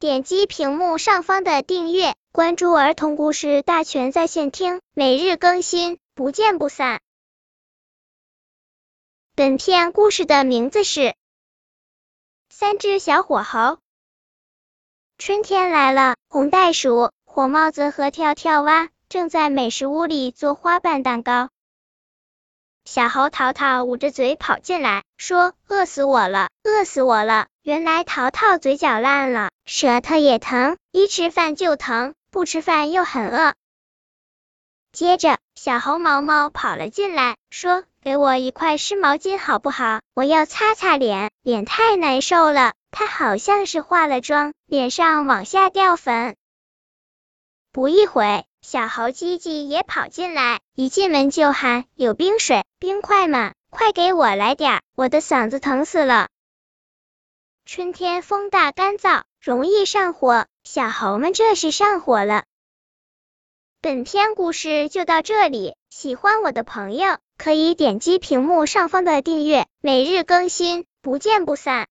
点击屏幕上方的订阅，关注儿童故事大全在线听，每日更新，不见不散。本片故事的名字是《三只小火猴》。春天来了，红袋鼠、火帽子和跳跳蛙正在美食屋里做花瓣蛋糕。小猴淘淘捂着嘴跑进来，说：“饿死我了，饿死我了！”原来淘淘嘴角烂了，舌头也疼，一吃饭就疼，不吃饭又很饿。接着，小猴毛毛跑了进来，说：“给我一块湿毛巾好不好？我要擦擦脸，脸太难受了。”他好像是化了妆，脸上往下掉粉。不一会，小猴叽叽也跑进来，一进门就喊：“有冰水、冰块吗？快给我来点儿，我的嗓子疼死了。”春天风大干燥，容易上火，小猴们这是上火了。本篇故事就到这里，喜欢我的朋友可以点击屏幕上方的订阅，每日更新，不见不散。